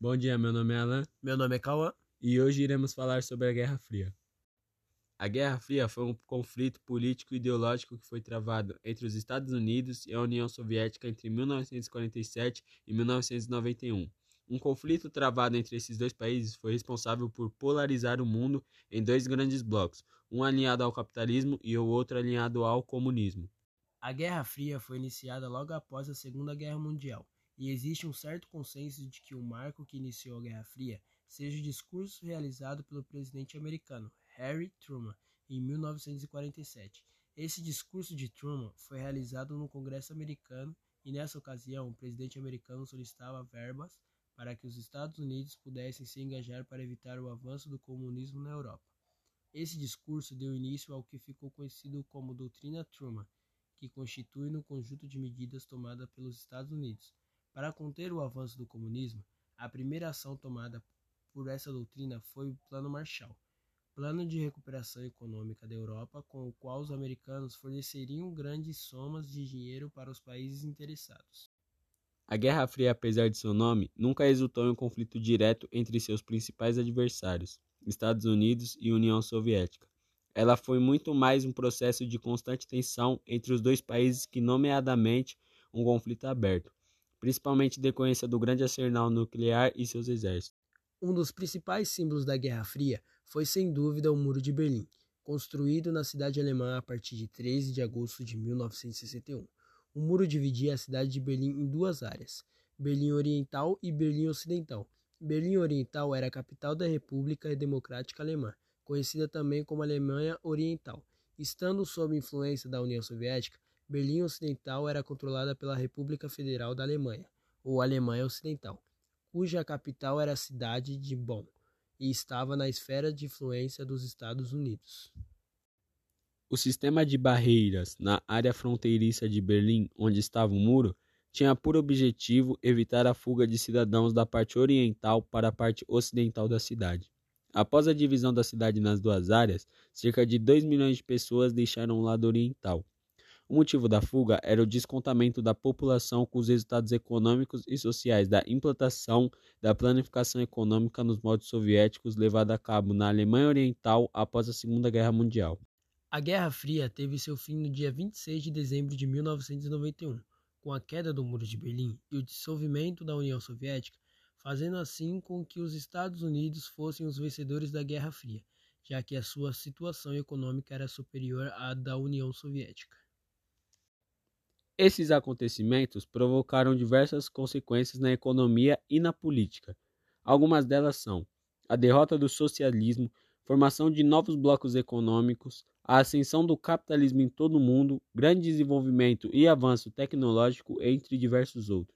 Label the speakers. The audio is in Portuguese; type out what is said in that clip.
Speaker 1: Bom dia, meu nome é Alan
Speaker 2: Meu nome é Cauã.
Speaker 1: e hoje iremos falar sobre a Guerra Fria. A Guerra Fria foi um conflito político e ideológico que foi travado entre os Estados Unidos e a União Soviética entre 1947 e 1991. Um conflito travado entre esses dois países foi responsável por polarizar o mundo em dois grandes blocos, um alinhado ao capitalismo e o outro alinhado ao comunismo.
Speaker 2: A Guerra Fria foi iniciada logo após a Segunda Guerra Mundial, e existe um certo consenso de que o marco que iniciou a Guerra Fria seja o discurso realizado pelo presidente americano Harry Truman em 1947. Esse discurso de Truman foi realizado no Congresso americano e nessa ocasião o presidente americano solicitava verbas para que os Estados Unidos pudessem se engajar para evitar o avanço do comunismo na Europa. Esse discurso deu início ao que ficou conhecido como Doutrina Truman, que constitui no conjunto de medidas tomadas pelos Estados Unidos para conter o avanço do comunismo. A primeira ação tomada por essa doutrina foi o Plano Marshall, plano de recuperação econômica da Europa, com o qual os americanos forneceriam grandes somas de dinheiro para os países interessados.
Speaker 1: A Guerra Fria, apesar de seu nome, nunca resultou em um conflito direto entre seus principais adversários, Estados Unidos e União Soviética. Ela foi muito mais um processo de constante tensão entre os dois países que, nomeadamente, um conflito aberto, principalmente decorrência do grande arsenal nuclear e seus exércitos.
Speaker 2: Um dos principais símbolos da Guerra Fria foi sem dúvida o Muro de Berlim, construído na cidade alemã a partir de 13 de agosto de 1961. O muro dividia a cidade de Berlim em duas áreas, Berlim Oriental e Berlim Ocidental. Berlim Oriental era a capital da República Democrática Alemã, conhecida também como Alemanha Oriental. Estando sob influência da União Soviética, Berlim Ocidental era controlada pela República Federal da Alemanha, ou Alemanha Ocidental, cuja capital era a cidade de Bonn e estava na esfera de influência dos Estados Unidos.
Speaker 1: O sistema de barreiras na área fronteiriça de Berlim, onde estava o muro, tinha por objetivo evitar a fuga de cidadãos da parte oriental para a parte ocidental da cidade. Após a divisão da cidade nas duas áreas, cerca de 2 milhões de pessoas deixaram o lado oriental. O motivo da fuga era o descontamento da população com os resultados econômicos e sociais da implantação da planificação econômica nos moldes soviéticos levada a cabo na Alemanha Oriental após a Segunda Guerra Mundial.
Speaker 2: A Guerra Fria teve seu fim no dia 26 de dezembro de 1991, com a queda do Muro de Berlim e o dissolvimento da União Soviética, fazendo assim com que os Estados Unidos fossem os vencedores da Guerra Fria, já que a sua situação econômica era superior à da União Soviética.
Speaker 1: Esses acontecimentos provocaram diversas consequências na economia e na política. Algumas delas são a derrota do socialismo, formação de novos blocos econômicos, a ascensão do capitalismo em todo o mundo, grande desenvolvimento e avanço tecnológico, entre diversos outros.